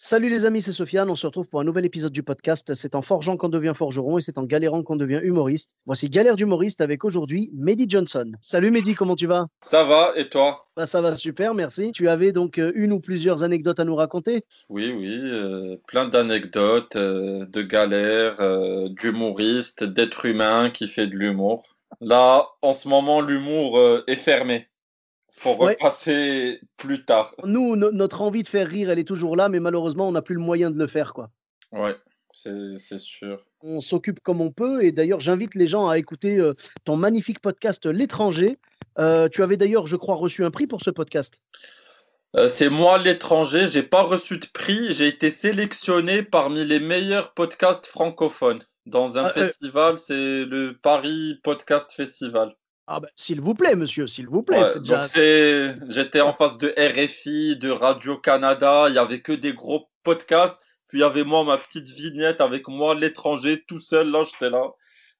Salut les amis, c'est Sofiane. On se retrouve pour un nouvel épisode du podcast. C'est en forgeant qu'on devient forgeron et c'est en galérant qu'on devient humoriste. Voici Galère d'humoriste avec aujourd'hui Mehdi Johnson. Salut Mehdi, comment tu vas? Ça va, et toi? Bah, Ça va super, merci. Tu avais donc euh, une ou plusieurs anecdotes à nous raconter? Oui, oui, euh, plein d'anecdotes, euh, de galères, euh, d'humoristes, d'êtres humains qui fait de l'humour. Là, en ce moment, l'humour est fermé. Ouais. repasser plus tard. Nous, no- notre envie de faire rire, elle est toujours là, mais malheureusement, on n'a plus le moyen de le faire. quoi. Ouais, c'est c'est sûr. On s'occupe comme on peut et d'ailleurs, j'invite les gens à écouter euh, ton magnifique podcast L'étranger. Euh, tu avais d'ailleurs, je crois, reçu un prix pour ce podcast. Euh, c'est moi l'étranger, j'ai pas reçu de prix, j'ai été sélectionné parmi les meilleurs podcasts francophones dans un Ah, euh, festival, c'est le Paris Podcast Festival. Ah ben, s'il vous plaît, monsieur, s'il vous plaît. Ouais, déjà... j'étais en face de RFI, de Radio-Canada, il y avait que des gros podcasts, puis il y avait moi, ma petite vignette avec moi, l'étranger, tout seul, là, j'étais là,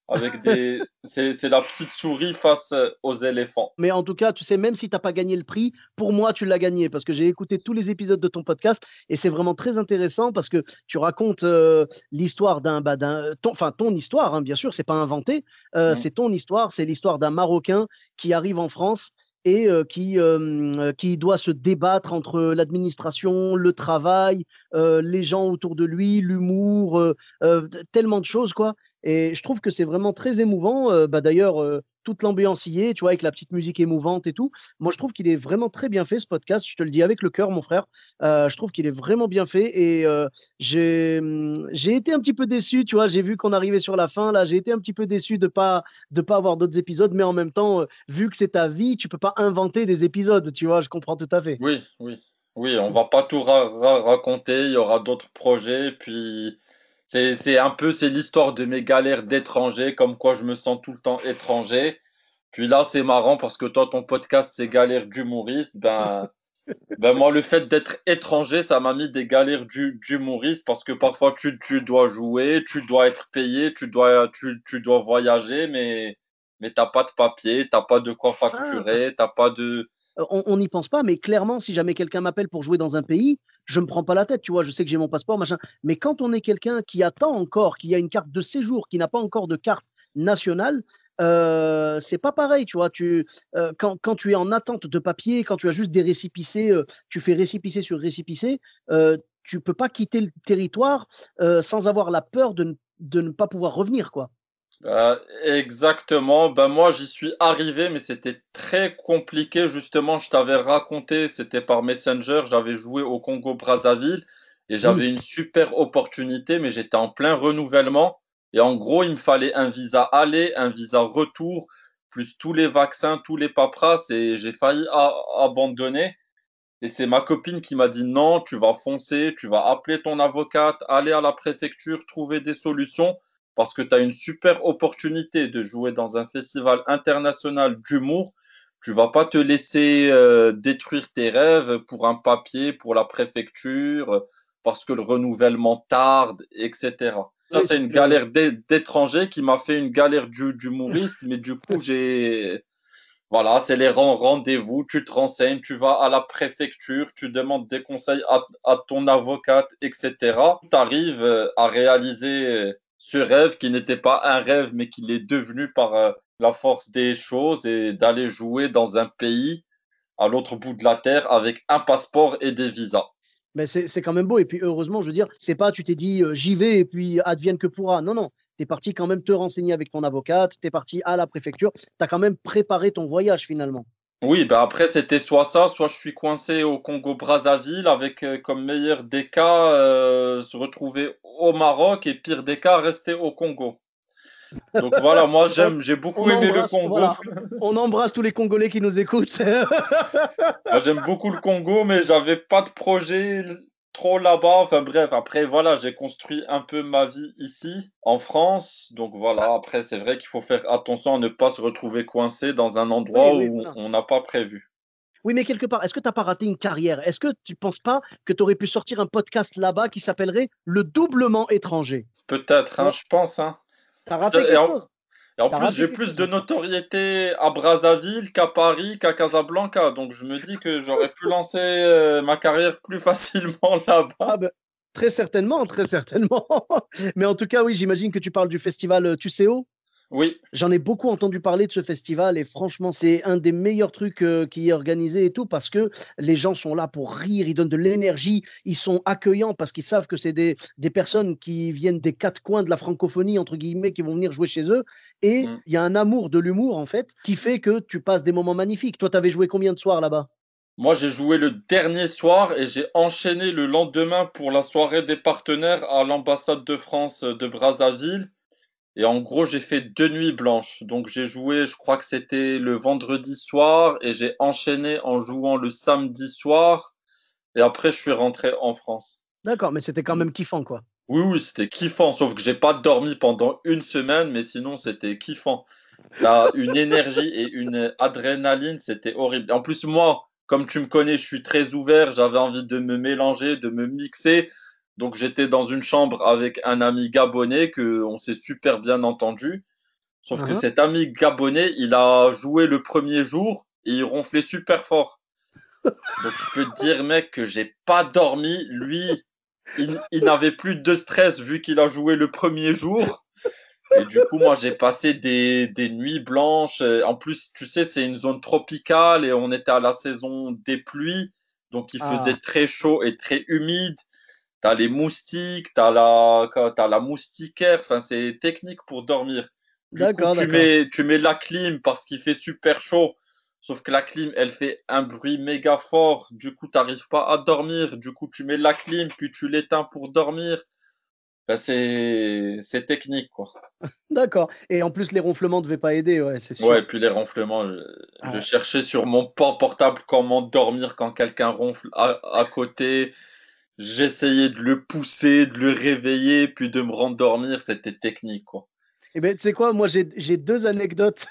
avec des, c'est, la petite souris face euh, aux éléphants. Mais en tout cas, tu sais, même si tu n'as pas gagné le prix, pour moi, tu l'as gagné parce que j'ai écouté tous les épisodes de ton podcast et c'est vraiment très intéressant parce que tu racontes euh, l'histoire d'un, bah, d'un, ton, enfin ton histoire, hein, bien sûr, c'est pas inventé, euh, Mhm. c'est ton histoire, c'est l'histoire d'un Marocain qui arrive en France et euh, qui, euh, euh, qui doit se débattre entre l'administration, le travail, euh, les gens autour de lui, l'humour, euh, euh, tellement de choses, quoi. Et je trouve que c'est vraiment très émouvant. euh, bah, D'ailleurs, euh, toute l'ambiance y est, tu vois, avec la petite musique émouvante et tout. Moi, je trouve qu'il est vraiment très bien fait, ce podcast. Je te le dis avec le cœur, mon frère. Euh, je trouve qu'il est vraiment bien fait. Et euh, j'ai été un petit peu déçu, tu vois. J'ai vu qu'on arrivait sur la fin, là. J'ai été un petit peu déçu de pas, de pas avoir d'autres épisodes. Mais en même temps, vu que c'est ta vie, tu peux pas inventer des épisodes, tu vois. Je comprends tout à fait. Oui, oui, oui, on va pas tout ra- ra- raconter, il y aura d'autres projets, puis c'est, c'est un peu, c'est l'histoire de mes galères d'étranger, comme quoi je me sens tout le temps étranger. Puis là, c'est marrant parce que toi, ton podcast, c'est galères d'humoriste, ben, Ben moi, le fait d'être étranger, ça m'a mis des galères d'hu- d'humoriste parce que parfois tu, tu dois jouer, tu dois être payé, tu dois, tu, tu dois voyager, mais, mais t'as pas de papier, t'as pas de quoi facturer, t'as pas de. Euh, on n'y pense pas, mais clairement, si jamais quelqu'un m'appelle pour jouer dans un pays, je me prends pas la tête, tu vois, je sais que j'ai mon passeport, machin. Mais quand on est quelqu'un qui attend encore, qui a une carte de séjour, qui n'a pas encore de carte nationale, euh, c'est pas pareil, tu vois. Tu, euh, quand, quand tu es en attente de papier, quand tu as juste des récipicés, euh, tu fais récipicé sur récipicé, euh, tu peux pas quitter le territoire euh, sans avoir la peur de ne, de ne pas pouvoir revenir, quoi. Euh, exactement. Ben moi, j'y suis arrivé, mais c'était très compliqué. Justement, je t'avais raconté, c'était par Messenger, j'avais joué au Congo-Brazzaville et j'avais Oui. une super opportunité, mais j'étais en plein renouvellement. Et en gros, il me fallait un visa aller, un visa retour, plus tous les vaccins, tous les paperasses, et j'ai failli abandonner. Et c'est ma copine qui m'a dit non, tu vas foncer, tu vas appeler ton avocate, aller à la préfecture, trouver des solutions, parce que tu as une super opportunité de jouer dans un festival international d'humour. Tu vas pas te laisser euh, détruire tes rêves pour un papier, pour la préfecture, parce que le renouvellement tarde, etc. Ça, c'est une galère d'é- d'étranger qui m'a fait une galère d'hu- d'humoriste, mais du coup, j'ai... Voilà, c'est les ren- rendez-vous, tu te renseignes, tu vas à la préfecture, tu demandes des conseils à, à ton avocate, etc. Tu arrives euh, à réaliser ce rêve qui n'était pas un rêve, mais qui l'est devenu par euh, la force des choses et d'aller jouer dans un pays à l'autre bout de la terre avec un passeport et des visas. Mais c'est c'est quand même beau. Et puis, heureusement, je veux dire, c'est pas tu t'es dit euh, j'y vais et puis advienne que pourra. Non, non. Tu es parti quand même te renseigner avec ton avocate, tu es parti à la préfecture, tu as quand même préparé ton voyage finalement. Oui, ben après, c'était soit ça, soit je suis coincé au Congo-Brazzaville avec euh, comme meilleur des cas euh, se retrouver au Maroc et pire des cas rester au Congo. Donc voilà, moi j'aime, j'ai beaucoup aimé le Congo. On embrasse tous les Congolais qui nous écoutent. moi j'aime beaucoup le Congo, mais j'avais pas de projet trop là-bas. Enfin bref, après voilà, j'ai construit un peu ma vie ici, en France. Donc voilà, après c'est vrai qu'il faut faire attention à ne pas se retrouver coincé dans un endroit où on n'a pas prévu. Oui, mais quelque part, est-ce que tu n'as pas raté une carrière? Est-ce que tu ne penses pas que tu aurais pu sortir un podcast là-bas qui s'appellerait Le doublement étranger? Peut-être, hein, je pense. Hein. Tu as raté quelque chose et en plus, j'ai plus de notoriété à Brazzaville qu'à Paris, qu'à Casablanca. Donc, je me dis que j'aurais pu lancer euh, ma carrière plus facilement là-bas. Ah ben, très certainement, très certainement. Mais en tout cas, oui, j'imagine que tu parles du festival euh, Tuceo. Oui. J'en ai beaucoup entendu parler de ce festival et franchement, c'est un des meilleurs trucs euh, qui est organisé et tout parce que les gens sont là pour rire, ils donnent de l'énergie, ils sont accueillants parce qu'ils savent que c'est des, des, personnes qui viennent des quatre coins de la francophonie, entre guillemets, qui vont venir jouer chez eux. Et mmh. il y a un amour de l'humour, en fait, qui fait que tu passes des moments magnifiques. Toi, tu avais joué combien de soirs là-bas? Moi, j'ai joué le dernier soir et j'ai enchaîné le lendemain pour la soirée des partenaires à l'ambassade de France de Brazzaville. Et en gros, j'ai fait deux nuits blanches. Donc, j'ai joué, je crois que c'était le vendredi soir et j'ai enchaîné en jouant le samedi soir. Et après, je suis rentré en France. D'accord, mais c'était quand même kiffant, quoi. Oui, oui, c'était kiffant. Sauf que j'ai pas dormi pendant une semaine, mais sinon, c'était kiffant. T'as une énergie et une adrénaline, c'était horrible. En plus, moi, comme tu me connais, je suis très ouvert. J'avais envie de me mélanger, de me mixer. Donc j'étais dans une chambre avec un ami gabonais que on s'est super bien entendu. Sauf que uh-huh. cet ami gabonais, il a joué le premier jour et il ronflait super fort. Donc je peux te dire, mec, que j'ai pas dormi. Lui, il, n'avait plus de stress vu qu'il a joué le premier jour. Et du coup, moi, j'ai passé des, des, nuits blanches. En plus, tu sais, c'est une zone tropicale et on était à la saison des pluies. Donc, il faisait ah. très chaud et très humide tu as les moustiques, tu as, la, as la moustiquaire, enfin, c'est technique pour dormir. D'accord, tu mets, tu mets la clim parce qu'il fait super chaud, sauf que la clim, elle fait un bruit méga fort, du coup, tu n'arrives pas à dormir, du coup, tu mets la clim, puis tu l'éteins pour dormir. c'est technique, quoi. D'accord. Et en plus, les ronflements ne devaient pas aider, ouais, c'est sûr. Ouais, et puis les ronflements, je, cherchais sur mon portable comment dormir quand quelqu'un ronfle à, à côté. J'essayais de le pousser, de le réveiller, puis de me rendormir. C'était technique, quoi. Eh bien, tu sais quoi, moi, j'ai deux anecdotes.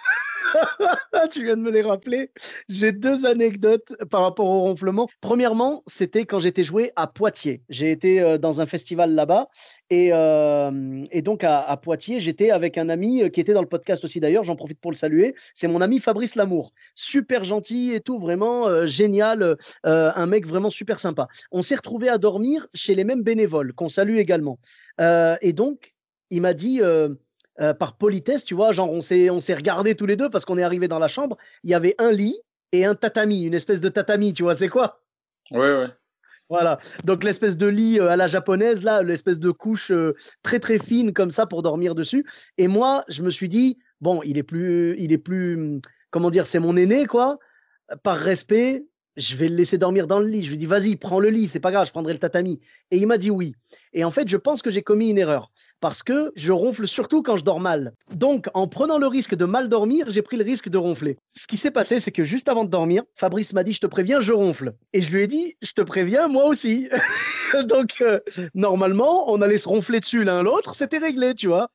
tu viens de me les rappeler. J'ai deux anecdotes par rapport au ronflement. Premièrement, c'était quand j'étais joué à Poitiers. J'ai été euh, dans un festival là-bas. Et, euh, et, donc à, Poitiers, j'étais avec un ami euh, qui était dans le podcast aussi d'ailleurs. J'en profite pour le saluer. C'est mon ami Fabrice Lamour. Super gentil et tout, vraiment génial. un mec vraiment super sympa. On s'est retrouvé à dormir chez les mêmes bénévoles qu'on salue également. et donc, il m'a dit euh, par politesse, tu vois, genre on s'est on s'est regardé tous les deux parce qu'on est arrivé dans la chambre, il y avait un lit et un tatami, une espèce de tatami, tu vois, c'est quoi? Oui, oui. Voilà, donc l'espèce de lit euh, à la japonaise, là, l'espèce de couche euh, très très fine comme ça pour dormir dessus. Et moi, je me suis dit, bon, il est plus, il est plus, comment dire, c'est mon aîné, quoi. Par respect, je vais le laisser dormir dans le lit. Je lui dis, vas-y, prends le lit, c'est pas grave, je prendrai le tatami. Et il m'a dit oui. Et en fait, je pense que j'ai commis une erreur parce que je ronfle surtout quand je dors mal. Donc, en prenant le risque de mal dormir, j'ai pris le risque de ronfler. Ce qui s'est passé, c'est que juste avant de dormir, Fabrice m'a dit, je te préviens, je ronfle. Et je lui ai dit, je te préviens, moi aussi. Donc, euh, normalement, on allait se ronfler dessus l'un l'autre, c'était réglé, tu vois.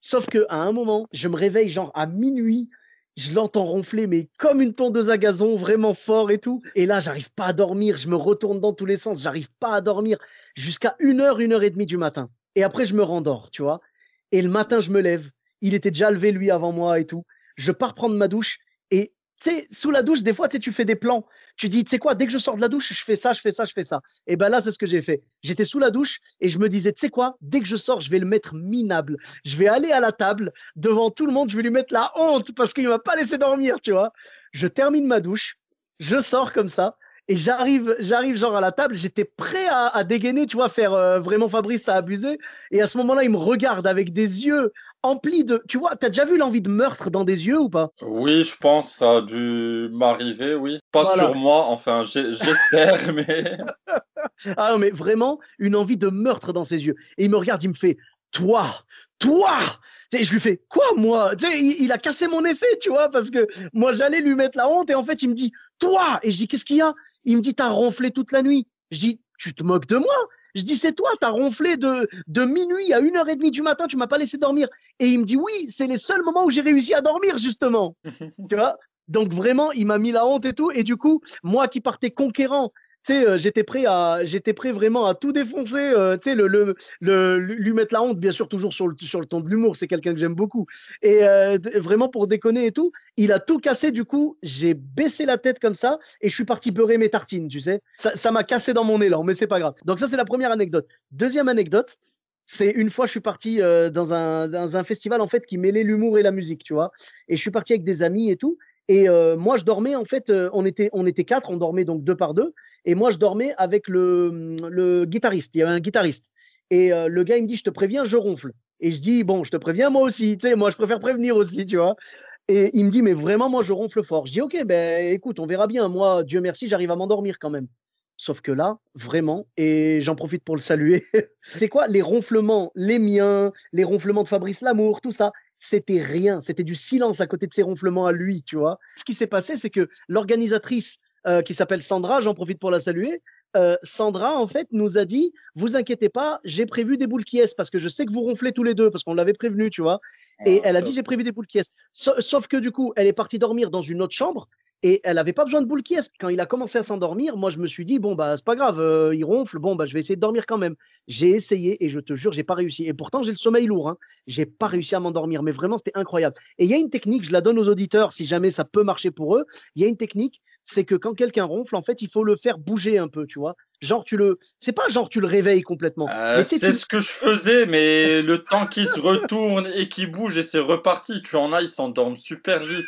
Sauf que à un moment, je me réveille genre à minuit je l'entends ronfler, mais comme une tondeuse à gazon, vraiment fort et tout. Et là, j'arrive pas à dormir, je me retourne dans tous les sens, j'arrive pas à dormir jusqu'à une heure, une heure et demie du matin. Et après, je me rendors, tu vois. Et le matin, je me lève. Il était déjà levé, lui, avant moi et tout. Je pars prendre ma douche tu sais, sous la douche, des fois, tu fais des plans. Tu dis, tu sais quoi, dès que je sors de la douche, je fais ça, je fais ça, je fais ça. Et ben là, c'est ce que j'ai fait. J'étais sous la douche et je me disais, tu sais quoi, dès que je sors, je vais le mettre minable. Je vais aller à la table, devant tout le monde, je vais lui mettre la honte parce qu'il ne m'a pas laissé dormir, tu vois. Je termine ma douche, je sors comme ça et j'arrive, j'arrive genre à la table, j'étais prêt à, dégainer, tu vois, faire euh, vraiment Fabrice, t'as abusé. Et à ce moment-là, il me regarde avec des yeux emplis de. Tu vois, t'as déjà vu l'envie de meurtre dans des yeux ou pas? Oui, je pense, ça a dû m'arriver, oui. Pas sur moi, enfin, j'espère, mais. ah non, mais vraiment, une envie de meurtre dans ses yeux. Et il me regarde, il me fait toi, toi je lui fais quoi moi? Il, il, a cassé mon effet, tu vois, parce que moi j'allais lui mettre la honte et en fait il me dit toi et je dis qu'est-ce qu'il y a? Il me dit t'as ronflé toute la nuit. Je dis tu te moques de moi? Je dis c'est toi, t'as ronflé de, de minuit à 1h30 du matin, tu m'as pas laissé dormir. Et il me dit oui, c'est les seuls moments où j'ai réussi à dormir justement. tu vois? Donc vraiment, il m'a mis la honte et tout. Et du coup, moi qui partais conquérant, euh, j'étais prêt à, j'étais prêt vraiment à tout défoncer, euh, tu sais, le, le, lui mettre la honte, bien sûr, toujours sur le, sur le ton de l'humour. C'est quelqu'un que j'aime beaucoup. Et euh, vraiment pour déconner et tout, il a tout cassé. Du coup, j'ai baissé la tête comme ça et je suis parti beurrer mes tartines, tu sais. Ça m'a cassé dans mon élan, mais c'est pas grave. Donc ça, c'est la première anecdote. Deuxième anecdote. C'est une fois, je suis parti dans, un, dans un festival en fait qui mêlait l'humour et la musique, tu vois. Et je suis parti avec des amis et tout. Et moi, je dormais, en fait, on, était, on était quatre, on dormait donc deux par deux. Et moi, je dormais avec le, le guitariste. Il y avait un guitariste. Et le gars, il me dit, je te préviens, je ronfle. Et je dis, bon, je te préviens, moi aussi. Tu sais, moi, je préfère prévenir aussi, tu vois. Et il me dit, mais vraiment, moi, je ronfle fort. Je dis, ok, ben écoute, on verra bien. Moi, Dieu merci, j'arrive à m'endormir quand même. Sauf que là, vraiment, et j'en profite pour le saluer, c'est quoi les ronflements, les miens, les ronflements de Fabrice Lamour, tout ça? C'était rien, c'était du silence à côté de ses ronflements à lui, tu vois. Ce qui s'est passé, c'est que l'organisatrice euh, qui s'appelle Sandra, j'en profite pour la saluer, euh, Sandra, en fait, nous a dit, vous inquiétez pas, j'ai prévu des boules qui est parce que je sais que vous ronflez tous les deux, parce qu'on l'avait prévenu, tu vois. Et ah, elle a dit, j'ai prévu des boules qui est sauf que du coup, elle est partie dormir dans une autre chambre, et elle n'avait pas besoin de boule qui est. Quand il a commencé à s'endormir, moi je me suis dit bon bah c'est pas grave, euh, il ronfle, bon bah je vais essayer de dormir quand même. J'ai essayé et je te jure j'ai pas réussi. Et pourtant j'ai le sommeil lourd, hein. j'ai pas réussi à m'endormir, mais vraiment c'était incroyable. Et il y a une technique, je la donne aux auditeurs si jamais ça peut marcher pour eux. Il y a une technique, c'est que quand quelqu'un ronfle, en fait il faut le faire bouger un peu, tu vois. Genre tu le, c'est pas genre tu le réveilles complètement. Euh, c'est ce que je faisais, mais le temps qu'il se retourne et qu'il bouge et c'est reparti. Tu en as, ils s'endorment super vite.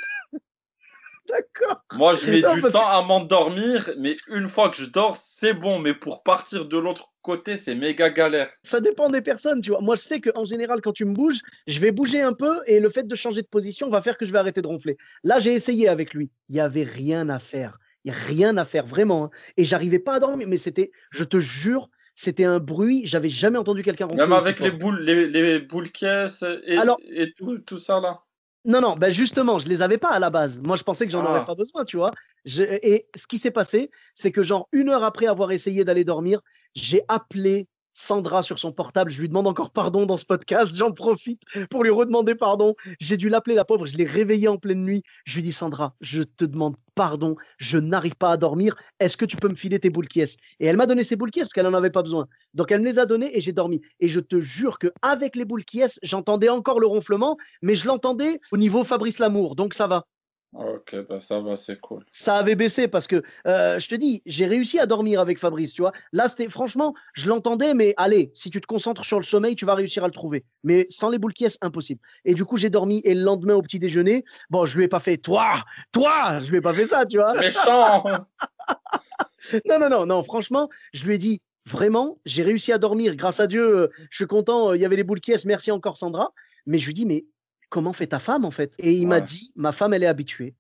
D'accord. Moi, je mets du temps à m'endormir, mais une fois que je dors, c'est bon. Mais pour partir de l'autre côté, c'est méga galère. Ça dépend des personnes, tu vois. Moi, je sais qu'en général, quand tu me bouges, je vais bouger un peu et le fait de changer de position va faire que je vais arrêter de ronfler. Là, j'ai essayé avec lui. Il n'y avait rien à faire. Il n'y a rien à faire, vraiment. Hein. Et j'arrivais pas à dormir, mais c'était, je te jure, c'était un bruit. J'avais jamais entendu quelqu'un ronfler. Même avec les boules, les, boules caisses et, et tout, tout ça là. Non, non, ben justement, je les avais pas à la base. Moi, je pensais que j'en aurais ah. pas besoin, tu vois. Et ce qui s'est passé, c'est que genre une heure après avoir essayé d'aller dormir, j'ai appelé Sandra sur son portable. Je lui demande encore pardon dans ce podcast. J'en profite pour lui redemander pardon. J'ai dû l'appeler la pauvre. Je l'ai réveillée en pleine nuit. Je lui dis Sandra, je te demande pardon. Je n'arrive pas à dormir. Est-ce que tu peux me filer tes boules qui Et elle m'a donné ses boules qui parce qu'elle n'en avait pas besoin. Donc elle me les a données et j'ai dormi. Et je te jure que avec les boules qui j'entendais encore le ronflement, mais je l'entendais au niveau Fabrice Lamour. Donc ça va. Ok, bah ça va, c'est cool. Ça avait baissé parce que euh, je te dis, j'ai réussi à dormir avec Fabrice, tu vois. Là, c'était franchement, je l'entendais, mais allez, si tu te concentres sur le sommeil, tu vas réussir à le trouver. Mais sans les boules qui impossible. Et du coup, j'ai dormi et le lendemain au petit déjeuner, bon, je lui ai pas fait toi, toi, je lui ai pas fait ça, tu vois. Méchant. non, non, non, non. Franchement, je lui ai dit, vraiment, j'ai réussi à dormir. Grâce à Dieu, euh, je suis content. Il y avait les boules qui Merci encore, Sandra. Mais je lui dis, mais comment fait ta femme en fait? Et il m'a dit, ma femme, elle est habituée.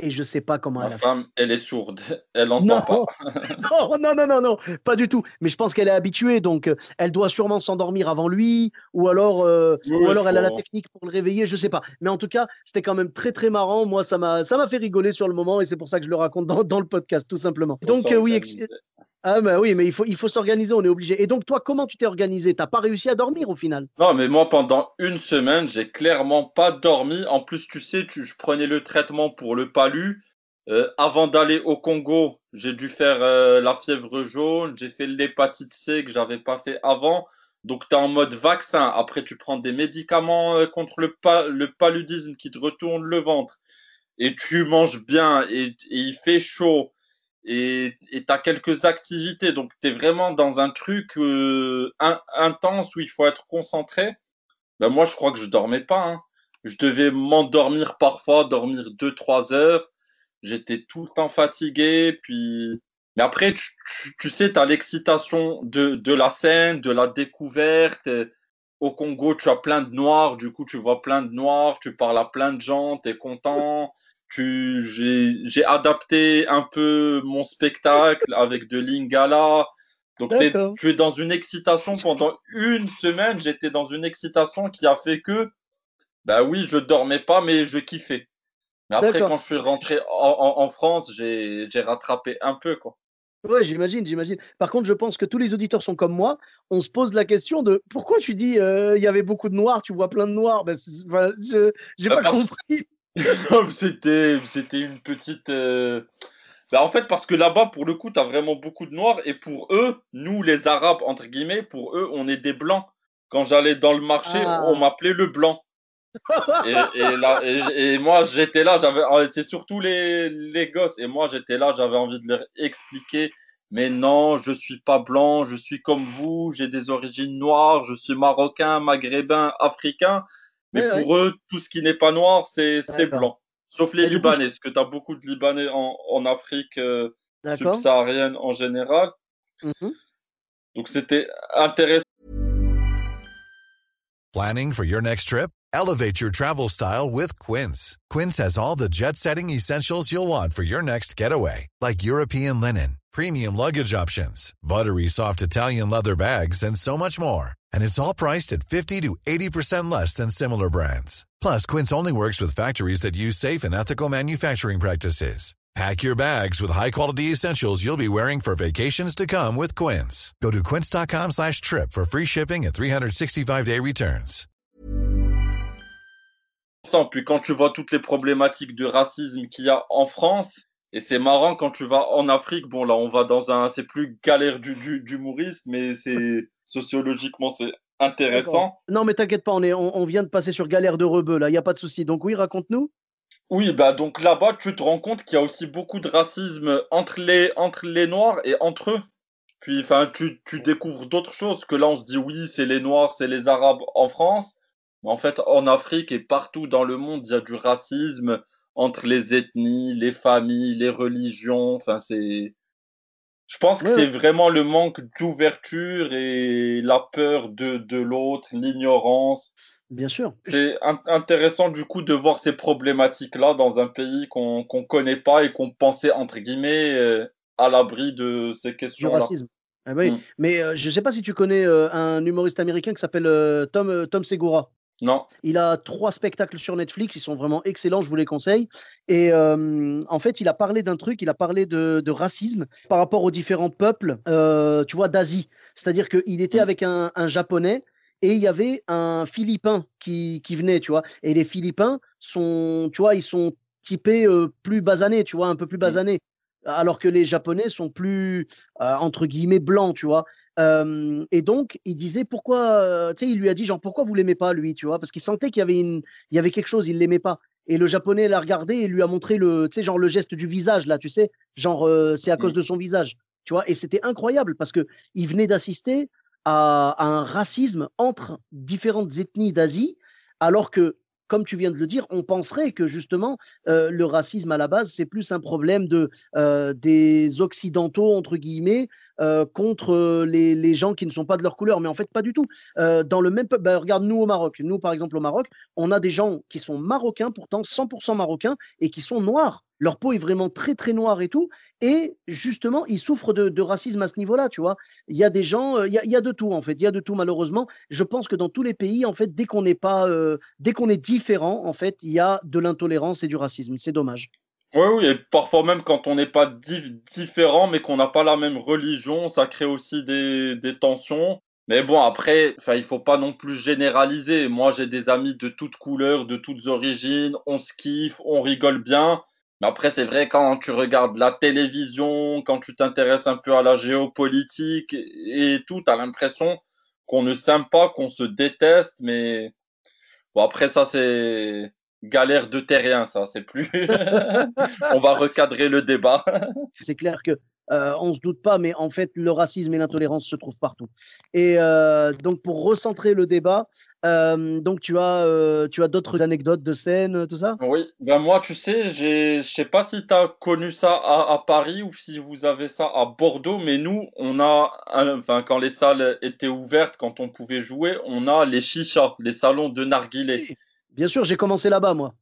Et je sais pas comment ma elle a femme, elle est sourde. Elle n'entend pas. non, non, non, non, non, pas du tout. Mais je pense qu'elle est habituée, donc euh, elle doit sûrement s'endormir avant lui, ou alors, euh, ou alors elle a la technique pour le réveiller, je sais pas. Mais en tout cas, c'était quand même très très marrant. Moi, ça m'a, ça m'a fait rigoler sur le moment, et c'est pour ça que je le raconte dans, dans le podcast, tout simplement. Donc euh, oui, ah bah oui, mais il faut, s'organiser, on est obligé. Et donc toi, comment tu t'es organisé? T'as pas réussi à dormir au final? Non, mais moi pendant une semaine, j'ai clairement pas dormi. En plus, tu sais, tu, je prenais le traitement pour le palu. Euh, avant d'aller au Congo, j'ai dû faire euh, la fièvre jaune, j'ai fait l'hépatite C que j'avais pas fait avant. Donc tu es en mode vaccin. Après, tu prends des médicaments euh, contre le, paludisme qui te retourne le ventre. Et tu manges bien et il fait chaud et tu as quelques activités. Donc, tu es vraiment dans un truc euh, intense où il faut être concentré. Ben, moi, je crois que je dormais pas. Hein. Je devais m'endormir parfois, dormir 2-3 heures. J'étais tout le temps fatigué. Puis... Mais après, tu, sais, tu as l'excitation de, de, la scène, de la découverte. Au Congo, tu as plein de noirs. Du coup, tu vois plein de noirs. Tu parles à plein de gens. Tu es content j'ai adapté un peu mon spectacle avec de l'ingala. Donc tu es dans une excitation pendant une semaine. J'étais dans une excitation qui a fait que, bah oui, je dormais pas, mais je kiffais. Mais après, quand je suis rentré en, France, j'ai rattrapé un peu, quoi. Ouais, j'imagine, j'imagine. Par contre, je pense que tous les auditeurs sont comme moi. On se pose la question de pourquoi tu dis euh, il y avait beaucoup de noirs, tu vois plein de noirs. Ben, je n'ai bah, pas compris. c'était c'était une petite. Euh, bah, en fait, parce que là-bas, pour le coup, tu as vraiment beaucoup de noirs. Et pour eux, nous, les Arabes, entre guillemets, pour eux, on est des blancs. Quand j'allais dans le marché, on ah. m'appelait le blanc. et, moi, j'étais là, j'avais, ah, c'est surtout les, les gosses. Et moi, j'étais là, j'avais envie de leur expliquer. Mais non, je suis pas blanc, je suis comme vous, j'ai des origines noires, je suis marocain, maghrébin, africain. Mais pour eux, tout ce qui n'est pas noir, c'est blanc. Sauf les Libanais, parce que tu as beaucoup de Libanais en, en Afrique euh, subsaharienne en général. Mmh Donc c'était intéressant. Planning for your next trip? Elevate your travel style with Quince. Quince has all the jet-setting essentials you'll want for your next getaway, like European linen, premium luggage options, buttery soft Italian leather bags, and so much more. And it's all priced at 50 to 80% less than similar brands. Plus, Quince only works with factories that use safe and ethical manufacturing practices. Pack your bags with high-quality essentials you'll be wearing for vacations to come with Quince. Go to quince.com slash trip for free shipping and 365-day returns. Puis quand tu vois toutes les problématiques de racisme qu'il y a en France, et c'est marrant quand tu vas en Afrique, bon là on va dans un... C'est plus galère du, du, d'humoriste, mais c'est sociologiquement c'est intéressant. Non mais t'inquiète pas, on, est, on, vient de passer sur galère de rebeu là, il n'y a pas de souci. Donc oui, raconte-nous. Oui, bah donc là-bas, tu te rends compte qu'il y a aussi beaucoup de racisme entre les, entre les Noirs et entre eux. Puis, enfin, tu, tu découvres d'autres choses que là, on se dit oui, c'est les Noirs, c'est les Arabes en France. Mais en fait, en Afrique et partout dans le monde, il y a du racisme entre les ethnies, les familles, les religions. Enfin, c'est. Je pense que c'est vraiment le manque d'ouverture et la peur de, de l'autre, l'ignorance. Bien sûr. C'est intéressant du coup de voir ces problématiques-là dans un pays qu'on ne connaît pas et qu'on pensait entre guillemets euh, à l'abri de ces questions-là. Du racisme. Ah oui. Mm. Mais euh, je ne sais pas si tu connais euh, un humoriste américain qui s'appelle Tom, Tom Segura. Non. Il a trois spectacles sur Netflix, ils sont vraiment excellents, je vous les conseille. Et en fait, il a parlé d'un truc, il a parlé de, racisme par rapport aux différents peuples, tu vois, d'Asie. C'est-à-dire qu'il était mm. avec un, un japonais et il y avait un Philippin qui, qui, venait, tu vois. Et les Philippins sont, tu vois, ils sont typés plus basanés, tu vois, un peu plus mmh. basanés, alors que les Japonais sont plus, entre guillemets, blancs, tu vois. Et donc, il disait pourquoi, tu sais, il lui a dit, genre, pourquoi vous l'aimez pas, lui, tu vois, parce qu'il sentait qu'il y avait, une, il y avait quelque chose, il l'aimait pas. Et le japonais l'a regardé et lui a montré le, tu sais, genre le geste du visage, là, tu sais, genre, c'est à cause mmh. de son visage, tu vois? Et c'était incroyable parce que il venait d'assister à, un racisme entre différentes ethnies d'Asie, alors que comme tu viens de le dire, on penserait que justement euh, le racisme à la base c'est plus un problème de euh, des occidentaux entre guillemets euh, contre les, les, gens qui ne sont pas de leur couleur, mais en fait pas du tout. dans le même bah, regarde nous au Maroc, nous par exemple au Maroc, on a des gens qui sont marocains pourtant 100% marocains et qui sont noirs leur peau est vraiment très très noire et tout, et justement, ils souffrent de, racisme à ce niveau-là, tu vois. Il y a des gens, euh, il y a, de tout en fait, il y a de tout malheureusement. Je pense que dans tous les pays, en fait, dès qu'on n'est pas, euh, dès qu'on est différent, en fait, il y a de l'intolérance et du racisme. C'est dommage. Oui, oui, et parfois même quand on n'est pas différent, mais qu'on n'a pas la même religion, ça crée aussi des, des tensions. Mais bon, après, il faut pas non plus généraliser. Moi, j'ai des amis de toutes couleurs, de toutes origines. On se kiffe, on rigole bien. Mais après, c'est vrai, quand tu regardes la télévision, quand tu t'intéresses un peu à la géopolitique et tout, tu as l'impression qu'on ne s'aime pas, qu'on se déteste, mais bon, après, ça, c'est galère de terrien, ça, c'est plus. On va recadrer le débat. c'est clair que euh, on ne se doute pas, mais en fait, le racisme et l'intolérance se trouvent partout. Et euh, donc, pour recentrer le débat, euh, donc tu as, tu as d'autres anecdotes de scènes, tout ça? Oui, ben moi, tu sais, je ne sais pas si tu as connu ça à, Paris ou si vous avez ça à Bordeaux, mais nous, on a, enfin, quand les salles étaient ouvertes, quand on pouvait jouer, on a les chichas, les salons de narguilé. Bien sûr, j'ai commencé là-bas, moi.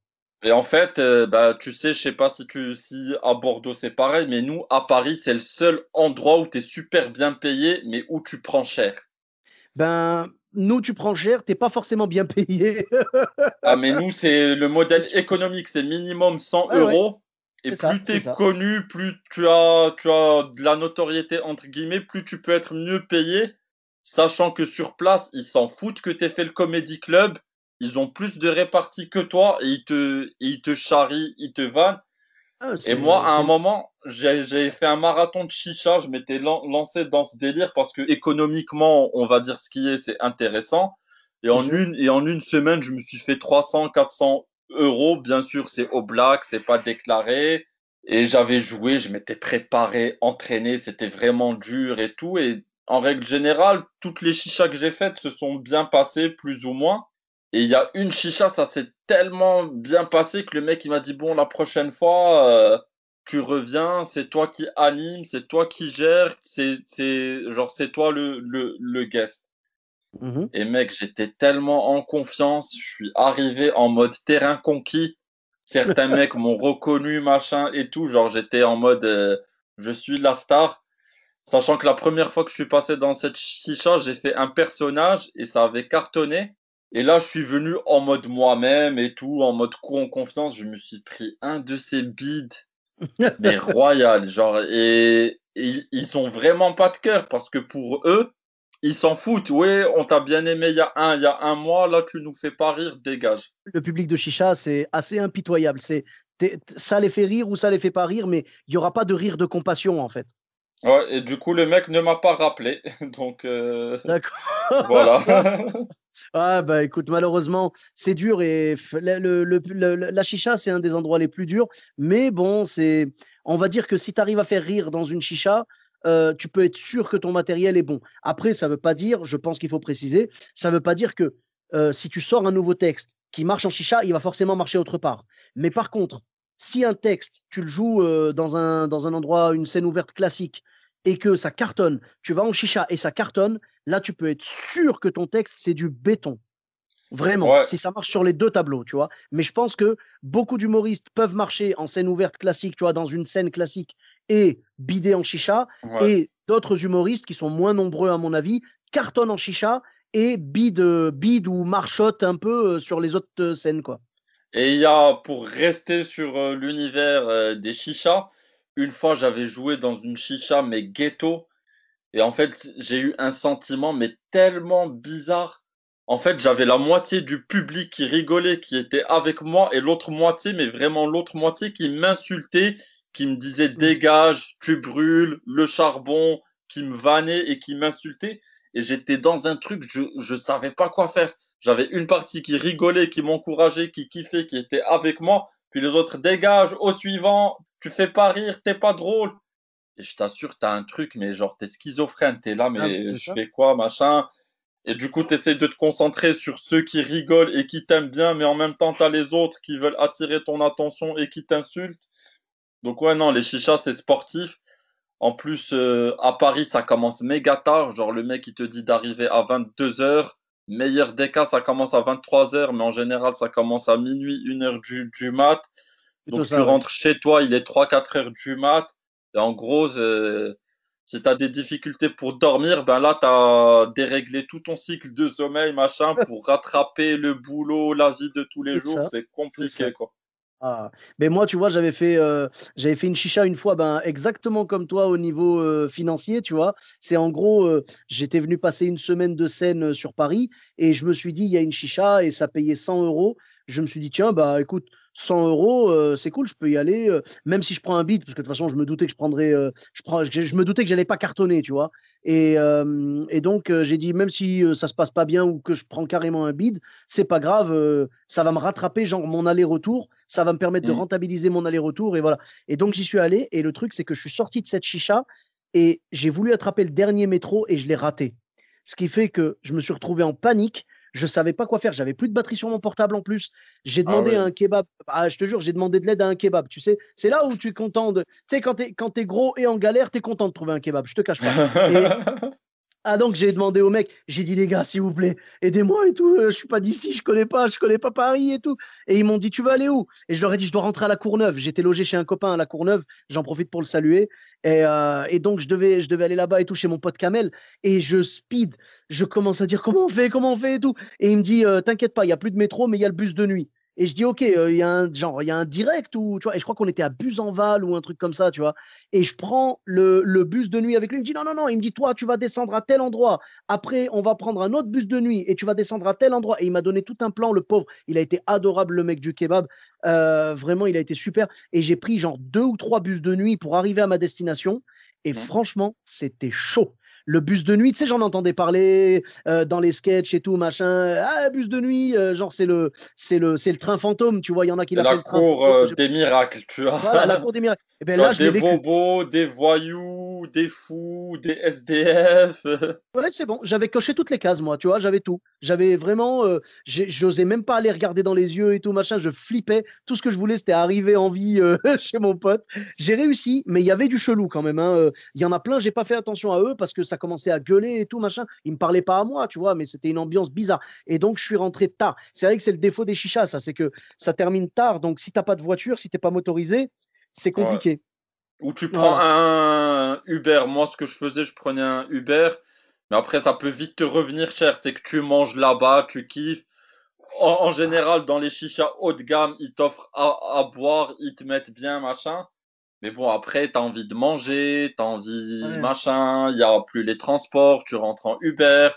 Et en fait, euh, bah, tu sais, je sais pas si, tu, si à Bordeaux c'est pareil, mais nous, à Paris, c'est le seul endroit où tu es super bien payé, mais où tu prends cher. Ben, nous, tu prends cher, t'es pas forcément bien payé. ah, mais nous, c'est le modèle économique, c'est minimum 100 ah euros. Et plus tu es connu, plus tu as, tu as de la notoriété, entre guillemets, plus tu peux être mieux payé, sachant que sur place, ils s'en foutent que tu aies fait le comédie club ils ont plus de répartie que toi et ils te, ils te charrient, ils te vannent. Ah, et moi, à un moment, j'ai fait un marathon de chicha. Je m'étais lancé dans ce délire parce que économiquement, on va dire ce qui est, c'est intéressant. Et en, une, et en une semaine, je me suis fait 300, 400 euros. Bien sûr, c'est au black, c'est pas déclaré. Et j'avais joué, je m'étais préparé, entraîné, c'était vraiment dur et tout. Et en règle générale, toutes les chichas que j'ai faites se sont bien passées, plus ou moins. Et il y a une chicha, ça s'est tellement bien passé que le mec il m'a dit bon la prochaine fois euh, tu reviens, c'est toi qui anime, c'est toi qui gère, c'est genre c'est toi le, le, le guest. Mmh Et mec, j'étais tellement en confiance, je suis arrivé en mode terrain conquis. Certains mecs m'ont reconnu, machin et tout. Genre, j'étais en mode euh, je suis la star. Sachant que la première fois que je suis passé dans cette chicha, j'ai fait un personnage et ça avait cartonné. Et là, je suis venu en mode moi-même et tout, en mode coup en confiance. Je me suis pris un de ces bides, mais royal. Genre, et, ils ont vraiment pas de cœur parce que pour eux, ils s'en foutent. Oui, on t'a bien aimé il y a un, il y a un mois. Là, tu nous fais pas rire, dégage. Le public de Chicha, c'est assez impitoyable. C'est ça les fait rire ou ça les fait pas rire, mais il y aura pas de rire de compassion en fait. Ouais, et du coup, le mec ne m'a pas rappelé. Donc, euh, D'accord. voilà. Ah bah écoute, malheureusement, c'est dur et la chicha, c'est un des endroits les plus durs. Mais bon, c'est, on va dire que si tu arrives à faire rire dans une chicha, euh, tu peux être sûr que ton matériel est bon. Après, ça ne veut pas dire, je pense qu'il faut préciser, ça ne veut pas dire que euh, si tu sors un nouveau texte qui marche en chicha, il va forcément marcher autre part. Mais par contre, si un texte, tu le joues euh, dans, un, dans un endroit, une scène ouverte classique, et que ça cartonne, tu vas en chicha et ça cartonne, là, tu peux être sûr que ton texte, c'est du béton. Vraiment, si ça marche sur les deux tableaux, tu vois. Mais je pense que beaucoup d'humoristes peuvent marcher en scène ouverte classique, tu vois, dans une scène classique et bider en chicha. Et d'autres humoristes qui sont moins nombreux, à mon avis, cartonnent en chicha et bide, bide ou marchotent un peu euh, sur les autres euh, scènes, quoi. Et il y a, pour rester sur euh, l'univers des chichas, une fois j'avais joué dans une chicha, mais ghetto. Et en fait, j'ai eu un sentiment, mais tellement bizarre. En fait, j'avais la moitié du public qui rigolait, qui était avec moi, et l'autre moitié, mais vraiment l'autre moitié, qui m'insultait, qui me disait mmh. dégage, tu brûles, le charbon, qui me vannait et qui m'insultait. Et j'étais dans un truc, je ne savais pas quoi faire. J'avais une partie qui rigolait, qui m'encourageait, qui kiffait, qui était avec moi. Puis les autres dégagent au suivant, tu fais pas rire, t'es pas drôle. Et je t'assure, tu as un truc, mais genre, t'es schizophrène, t'es là, ah, mais je fais quoi, machin? Et du coup, tu essaies de te concentrer sur ceux qui rigolent et qui t'aiment bien, mais en même temps, tu as les autres qui veulent attirer ton attention et qui t'insultent. Donc, ouais, non, les chichas, c'est sportif. En plus, euh, à Paris, ça commence méga tard. Genre, le mec, il te dit d'arriver à 22h. Meilleur des cas, ça commence à 23h, mais en général, ça commence à minuit, 1h du, du mat. Donc, tu rentres chez toi, il est 3-4 heures du mat. Et en gros, si tu as des difficultés pour dormir, ben là, tu as déréglé tout ton cycle de sommeil, machin, pour rattraper le boulot, la vie de tous les jours. C'est compliqué, quoi. Ah. Mais moi, tu vois, j'avais fait, euh, j'avais fait une chicha une fois, ben, exactement comme toi au niveau euh, financier, tu vois. C'est en gros, euh, j'étais venu passer une semaine de scène sur Paris et je me suis dit, il y a une chicha et ça payait 100 euros. Je me suis dit, tiens, bah écoute, 100 euros, c'est cool, je peux y aller, même si je prends un beat, parce que de toute façon, je me doutais que je prendrais, je, prends, je, me doutais que j'allais pas cartonner, tu vois. Et, et donc, j'ai dit, même si ça se passe pas bien ou que je prends carrément un bid, c'est pas grave, ça va me rattraper, genre mon aller-retour, ça va me permettre de mmh. rentabiliser mon aller-retour, et voilà. Et donc, j'y suis allé, et le truc, c'est que je suis sorti de cette chicha, et j'ai voulu attraper le dernier métro, et je l'ai raté. Ce qui fait que je me suis retrouvé en panique je savais pas quoi faire. J'avais plus de batterie sur mon portable en plus. J'ai ah demandé un kebab. Ah, je te jure, j'ai demandé de l'aide à un kebab. Tu sais, c'est là où tu es content de. Tu sais, quand tu es, es, gros et en galère, tu es content de trouver un kebab. Je te cache pas. Ah donc j'ai demandé au mec, j'ai dit les gars s'il vous plaît, aidez-moi et tout, euh, je suis pas d'ici, je connais pas, je connais pas Paris et tout. Et ils m'ont dit tu veux aller où? Et je leur ai dit je dois rentrer à la Courneuve. J'étais logé chez un copain à la Courneuve, j'en profite pour le saluer. Et, euh, et donc je devais, je devais aller là-bas et tout chez mon pote Kamel. Et je speed, je commence à dire comment on fait, comment on fait et tout. Et il me dit euh, t'inquiète pas, il y a plus de métro mais il y a le bus de nuit. Et je dis, OK, il y a un genre, il y a un direct ou tu vois, et je crois qu'on était à Buzenval ou un truc comme ça, tu vois. Et je prends le, le, bus de nuit avec lui. Il me dit, non, non, non. Il me dit, toi, tu vas descendre à tel endroit. Après, on va prendre un autre bus de nuit et tu vas descendre à tel endroit. Et il m'a donné tout un plan, le pauvre. Il a été adorable, le mec du kebab. Euh, vraiment, il a été super. Et j'ai pris genre deux ou trois bus de nuit pour arriver à ma destination. Et franchement, c'était chaud le bus de nuit, tu sais, j'en entendais parler euh, dans les sketchs et tout, machin. Ah, bus de nuit, euh, genre c'est le, c'est le, c'est le train fantôme, tu vois. Il y en a qui l'appellent le train. La cour euh, des miracles, tu vois. Voilà, la cour des miracles. Et ben, là, des bobos, des voyous, des fous, des SDF. ouais, c'est bon. J'avais coché toutes les cases, moi, tu vois. J'avais tout. J'avais vraiment, j'osais même pas aller regarder dans les yeux et tout, machin. Je flippais. Tout ce que je voulais, c'était arriver en vie chez mon pote. J'ai réussi, mais il y avait du chelou quand même. Hein. Il y en a plein. J'ai pas fait attention à eux parce que ça commençait à gueuler et tout, machin. Ils me parlaient pas à moi, tu vois, mais c'était une ambiance bizarre. Et donc, je suis rentré tard. C'est vrai que c'est le défaut des chichas, ça, c'est que ça termine tard. Donc, si t'as pas de voiture, si t'es pas motorisé, c'est compliqué. Ou tu prends un Uber. Moi, ce que je faisais, je prenais un Uber. Mais après, ça peut vite te revenir cher. C'est que tu manges là-bas, tu kiffes. En, général, dans les chichas haut de gamme, ils t'offrent à, à, boire, ils te mettent bien, machin. Mais bon, après, tu as envie de manger, tu as envie machin, il n'y a plus les transports, tu rentres en Uber.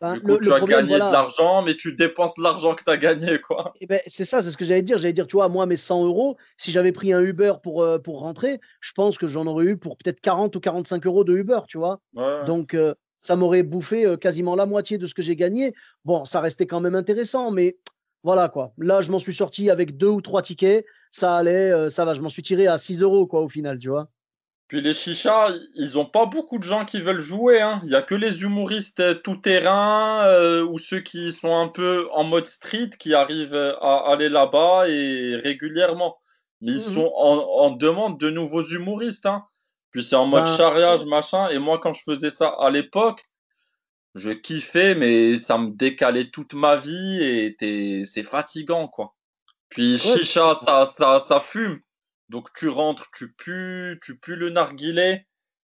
Ben, du coup, tu as gagné de l'argent, mais tu dépenses l'argent que tu as gagné, quoi. Eh ben, c'est ça, c'est ce que j'allais dire. J'allais dire, tu vois, moi, mes 100 euros, si j'avais pris un Uber pour, euh, pour rentrer, je pense que j'en aurais eu pour peut-être 40 ou 45 euros de Uber, tu vois. Donc, euh, ça m'aurait bouffé euh, quasiment la moitié de ce que j'ai gagné. Bon, ça restait quand même intéressant, mais voilà, quoi. Là, je m'en suis sorti avec deux ou trois tickets ça allait, ça va. Je m'en suis tiré à 6 euros, quoi, au final, tu vois. Puis les chichas, ils n'ont pas beaucoup de gens qui veulent jouer. Hein. Il n'y a que les humoristes euh, tout-terrain euh, ou ceux qui sont un peu en mode street qui arrivent à aller là-bas et régulièrement. Mais ils mmh sont en, demande de nouveaux humoristes. Hein. Puis c'est en mode ben, charriage, machin. Et moi, quand je faisais ça à l'époque, je kiffais, mais ça me décalait toute ma vie et c'est fatigant, quoi. Puis chicha, ça, ça, ça fume. Donc tu rentres, tu pues, tu pues le narguilé,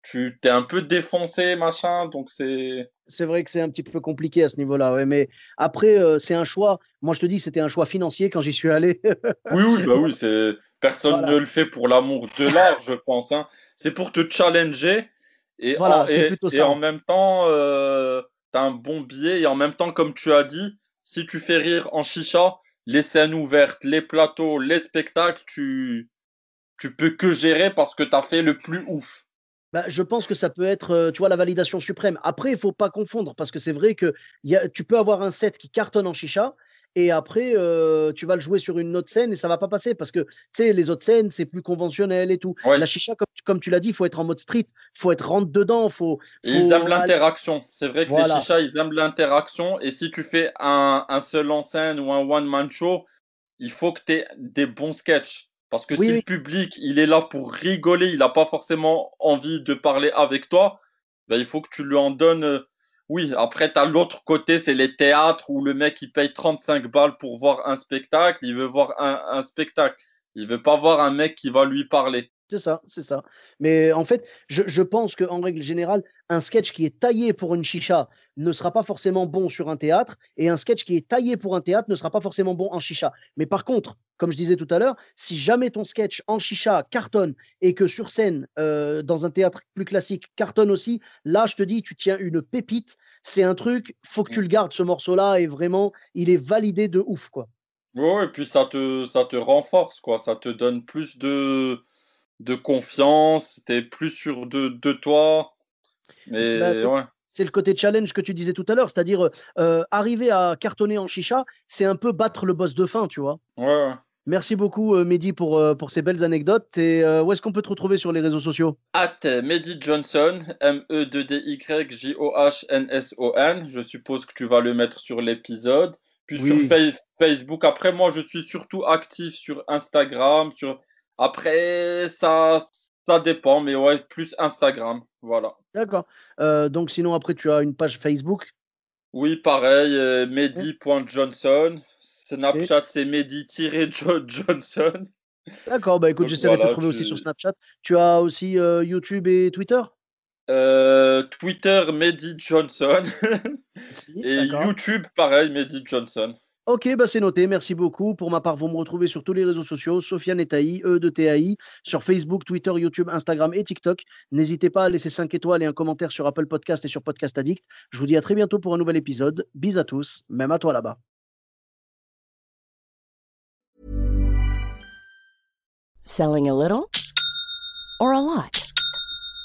tu t'es un peu défoncé, machin. Donc c'est. C'est vrai que c'est un petit peu compliqué à ce niveau-là, ouais, mais après, euh, c'est un choix. Moi, je te dis, c'était un choix financier quand j'y suis allé. oui, oui, bah oui, c'est personne ne le fait pour l'amour de l'art, je pense. Hein. C'est pour te challenger et, en, et, en même temps, euh, tu as un bon billet et en même temps, comme tu as dit, si tu fais rire en chicha, les scènes ouvertes, les plateaux, les spectacles, tu, tu peux que gérer parce que tu as fait le plus ouf. Bah, je pense que ça peut être, euh, tu vois, la validation suprême. Après, il faut pas confondre parce que c'est vrai que y a, tu peux avoir un set qui cartonne en chicha et après, euh, tu vas le jouer sur une autre scène et ça va pas passer parce que, tu sais, les autres scènes, c'est plus conventionnel et tout. La chicha, comme, comme tu l'as dit, il faut être en mode street, il faut être rentre dedans, faut, Ils aiment l'interaction. C'est vrai que les chichas, ils aiment l'interaction et si tu fais un, un seul en scène ou un one-man show, il faut que tu aies des bons sketchs. Parce que si le public, il est là pour rigoler, il n'a pas forcément envie de parler avec toi, ben, il faut que tu lui en donnes euh, oui, après, tu as l'autre côté, c'est les théâtres où le mec, il paye 35 balles pour voir un spectacle. Il veut voir un, spectacle. Il veut pas voir un mec qui va lui parler. C'est ça, c'est ça. Mais en fait, je, je pense qu'en règle générale, un sketch qui est taillé pour une chicha ne sera pas forcément bon sur un théâtre, et un sketch qui est taillé pour un théâtre ne sera pas forcément bon en chicha. Mais par contre, comme je disais tout à l'heure, si jamais ton sketch en chicha cartonne et que sur scène, euh, dans un théâtre plus classique, cartonne aussi, là, je te dis, tu tiens une pépite. C'est un truc, faut que tu le gardes, ce morceau-là, et vraiment, il est validé de ouf, quoi. Oui, et puis ça te, ça te renforce, quoi. Ça te donne plus de, de confiance, tu es plus sûr de, de toi. Mais ouais c'est le côté challenge que tu disais tout à l'heure, c'est-à-dire euh, arriver à cartonner en chicha, c'est un peu battre le boss de fin, tu vois. Ouais. Merci beaucoup, euh, Mehdi, pour, euh, pour ces belles anecdotes. Et où est-ce qu'on peut te retrouver sur les réseaux sociaux? At Mehdi Johnson, M-E-D-D-Y-J-O-H-N-S-O-N. Je suppose que tu vas le mettre sur l'épisode. Puis sur Facebook. Après, moi, je suis surtout actif sur Instagram. Sur... Après, ça, ça dépend, mais ouais, plus Instagram. Voilà. D'accord. Euh, donc sinon, après, tu as une page Facebook? Oui, pareil, euh, Mehdi.Johnson. Snapchat, c'est Mehdi-Johnson. D'accord, bah écoute, Donc j'essaierai de te voilà, trouver aussi sur Snapchat. Tu as aussi euh, YouTube et Twitter? Euh, Twitter, Mehdi Johnson. Si, Et. YouTube, pareil, Mehdi Johnson. Ok, bah c'est noté, merci beaucoup. Pour ma part, vous me retrouvez sur tous les réseaux sociaux, Sofiane et E de TAI, sur Facebook, Twitter, YouTube, Instagram et TikTok. N'hésitez pas à laisser 5 étoiles et un commentaire sur Apple Podcast et sur Podcast Addict. Je vous dis à très bientôt pour un nouvel épisode. Bis à tous, même à toi là-bas. Selling a little or a lot?